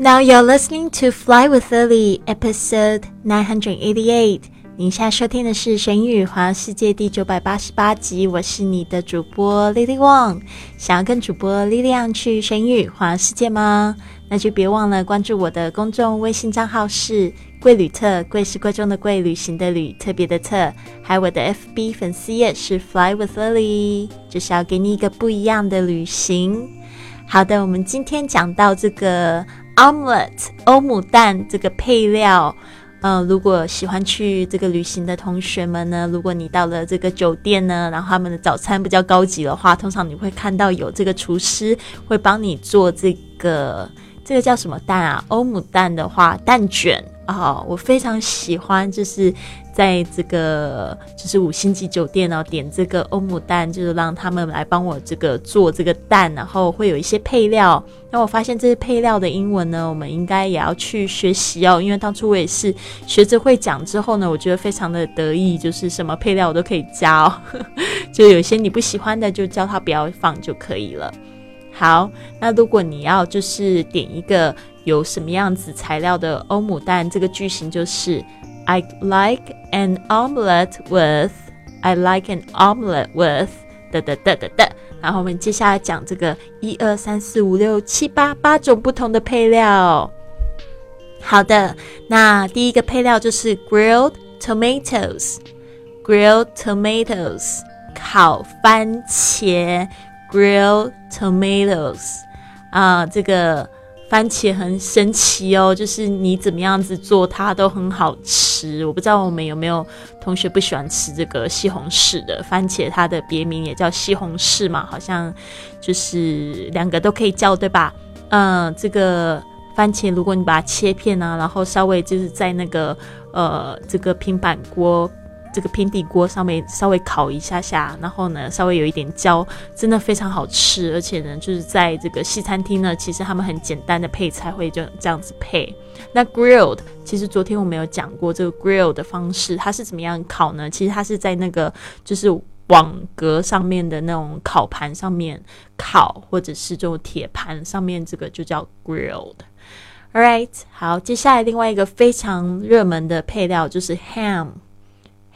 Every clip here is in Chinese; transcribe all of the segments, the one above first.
Now you're listening to Fly with Lily, episode nine hundred eighty-eight. 您现在收听的是《神语环游世界》第九百八十八集，我是你的主播 Lily Wang。想要跟主播 Lily 去神语环游世界吗？那就别忘了关注我的公众微信账号是“贵旅特”，贵是贵重的贵，旅行的旅，特别的特。还有我的 FB 粉丝页是 Fly with Lily，就是要给你一个不一样的旅行。好的，我们今天讲到这个。Omelette 欧姆蛋这个配料，嗯，如果喜欢去这个旅行的同学们呢，如果你到了这个酒店呢，然后他们的早餐比较高级的话，通常你会看到有这个厨师会帮你做这个这个叫什么蛋啊？欧姆蛋的话，蛋卷啊，我非常喜欢，就是。在这个就是五星级酒店哦，点这个欧姆蛋，就是让他们来帮我这个做这个蛋，然后会有一些配料。那我发现这些配料的英文呢，我们应该也要去学习哦，因为当初我也是学着会讲之后呢，我觉得非常的得意，就是什么配料我都可以加哦，就有些你不喜欢的就叫他不要放就可以了。好，那如果你要就是点一个有什么样子材料的欧姆蛋，这个句型就是。I like an omelette with. I like an omelette with. 的的的的的。然后我们接下来讲这个一二三四五六七八八种不同的配料。好的，那第一个配料就是 grilled tomatoes。grilled tomatoes，烤番茄。grilled tomatoes，啊，这个。 番茄很神奇哦，就是你怎么样子做它都很好吃。我不知道我们有没有同学不喜欢吃这个西红柿的番茄，它的别名也叫西红柿嘛，好像就是两个都可以叫，对吧？嗯，这个番茄如果你把它切片啊，然后稍微就是在那个呃这个平板锅。这个平底锅上面稍微烤一下下，然后呢，稍微有一点焦，真的非常好吃。而且呢，就是在这个西餐厅呢，其实他们很简单的配菜会就这样子配。那 grilled，其实昨天我们有讲过这个 grilled 的方式，它是怎么样烤呢？其实它是在那个就是网格上面的那种烤盘上面烤，或者是这种铁盘上面，这个就叫 grilled。All right，好，接下来另外一个非常热门的配料就是 ham。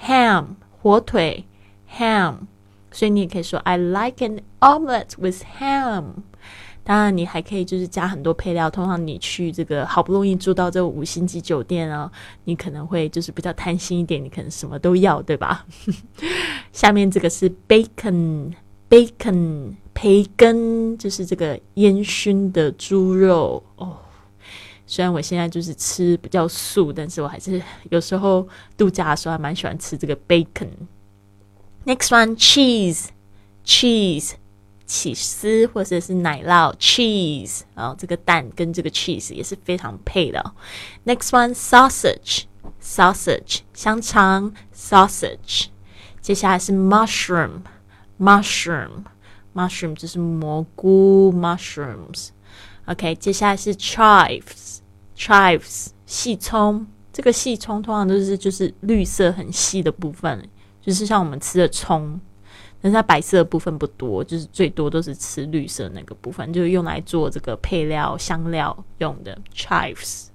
Ham 火腿，ham，所以你也可以说 I like an omelette with ham。当然，你还可以就是加很多配料。通常你去这个好不容易住到这五星级酒店哦，你可能会就是比较贪心一点，你可能什么都要，对吧？下面这个是 bacon，bacon 培根，就是这个烟熏的猪肉哦。虽然我现在就是吃比较素，但是我还是有时候度假的时候还蛮喜欢吃这个 bacon。Next one cheese cheese 起司或者是奶酪 cheese，然后这个蛋跟这个 cheese 也是非常配的。Next one sausage sausage 香肠 sausage，接下来是 mushroom mushroom mushroom 就是蘑菇 mushrooms。OK，接下来是 chives，chives 细葱。这个细葱通常都是就是绿色很细的部分，就是像我们吃的葱，但是它白色的部分不多，就是最多都是吃绿色那个部分，就是用来做这个配料香料用的 chives。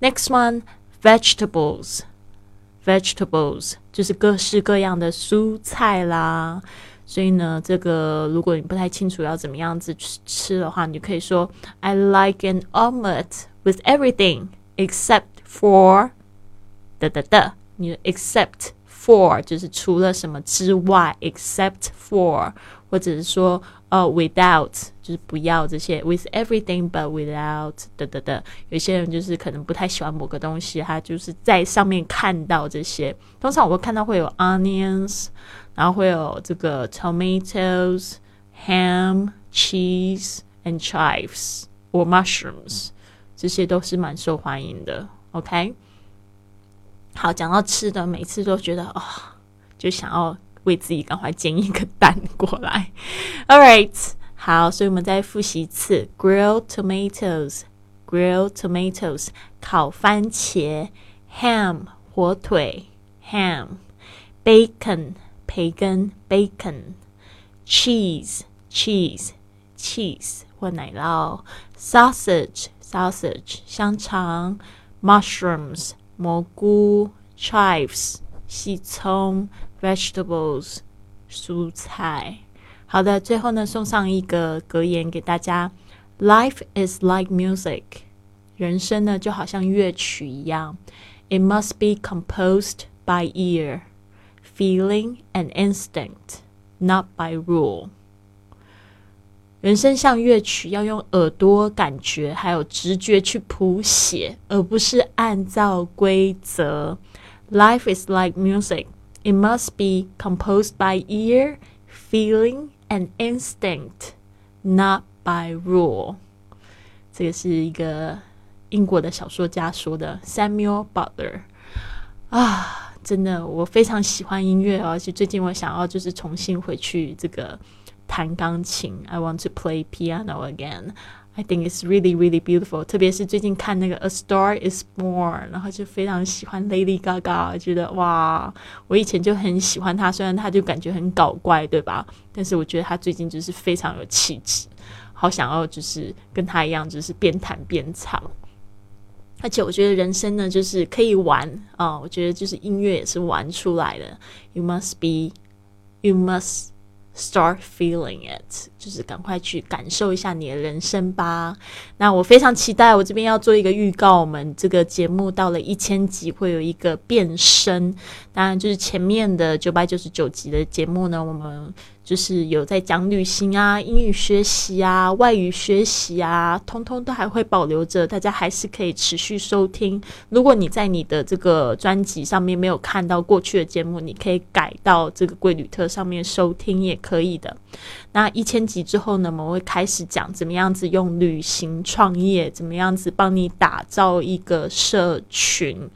Next one vegetables，vegetables 就是各式各样的蔬菜啦。所以呢，这个如果你不太清楚要怎么样子吃吃的话，你就可以说 I like an omelette with everything except for 的的的。你 except for 就是除了什么之外，except for，或者是说呃 without 就是不要这些，with everything but without 的的的。有些人就是可能不太喜欢某个东西，他就是在上面看到这些，通常我会看到会有 onions。 然后会有这个 tomatoes, ham, cheese and chives or mushrooms，这些都是蛮受欢迎的。OK，好，讲到吃的，每次都觉得哦，就想要为自己赶快煎一个蛋过来。All right，好，所以我们再复习一次：grilled tomatoes，grilled tomatoes，烤番茄；ham，火腿；ham，bacon。 培根 bacon，cheese cheese cheese 或奶酪，sausage sausage 香肠，mushrooms 蘑菇，chives 细葱，vegetables 蔬菜。好的，最后呢，送上一个格言给大家：Life is like music，人生呢就好像乐曲一样，It must be composed by ear, feeling and instinct, not by rule。人生像乐曲，要用耳朵感觉还有直觉去谱写，而不是按照规则。Life is like music. It must be composed by ear, feeling and instinct, not by rule。这个是一个英国的小说家说的，Samuel Butler。啊， 真的，我非常喜欢音乐，而且最近我想要就是重新回去这个弹钢琴。I want to play piano again. I think it's really, really beautiful。特别是最近看那个《A Star Is Born》，然后就非常喜欢 Lady Gaga，觉得哇，我以前就很喜欢她，虽然她就感觉很搞怪，对吧？但是我觉得她最近就是非常有气质，好想要就是跟她一样，就是边弹边唱。而且我觉得人生呢，就是可以玩啊，我觉得就是音乐也是玩出来的。You must be, you must. Start feeling it，就是赶快去感受一下你的人生吧。那我非常期待，我这边要做一个预告，我们这个节目到了一千集会有一个变身。当然，就是前面的九百九十九集的节目呢，我们。就是有在讲旅行啊、英语学习啊、外语学习啊，通通都还会保留着，大家还是可以持续收听。如果你在你的这个专辑上面没有看到过去的节目，你可以改到这个贵旅特上面收听也可以的。那一千集之后呢，我们会开始讲怎么样子用旅行创业，怎么样子帮你打造一个社群。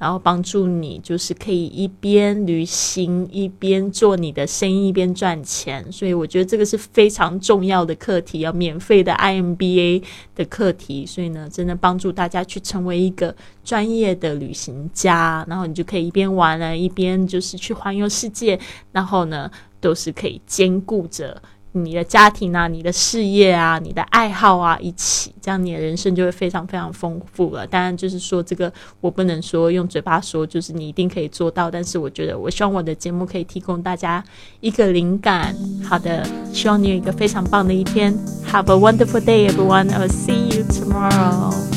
然后帮助你，就是可以一边旅行一边做你的生意，一边赚钱。所以我觉得这个是非常重要的课题，要免费的 IMBA 的课题。所以呢，真的帮助大家去成为一个专业的旅行家，然后你就可以一边玩了，一边就是去环游世界。然后呢，都是可以兼顾着。你的家庭啊，你的事业啊，你的爱好啊，一起，这样你的人生就会非常非常丰富了。当然，就是说这个我不能说用嘴巴说，就是你一定可以做到。但是我觉得，我希望我的节目可以提供大家一个灵感。好的，希望你有一个非常棒的一天。Have a wonderful day, everyone. I will see you tomorrow.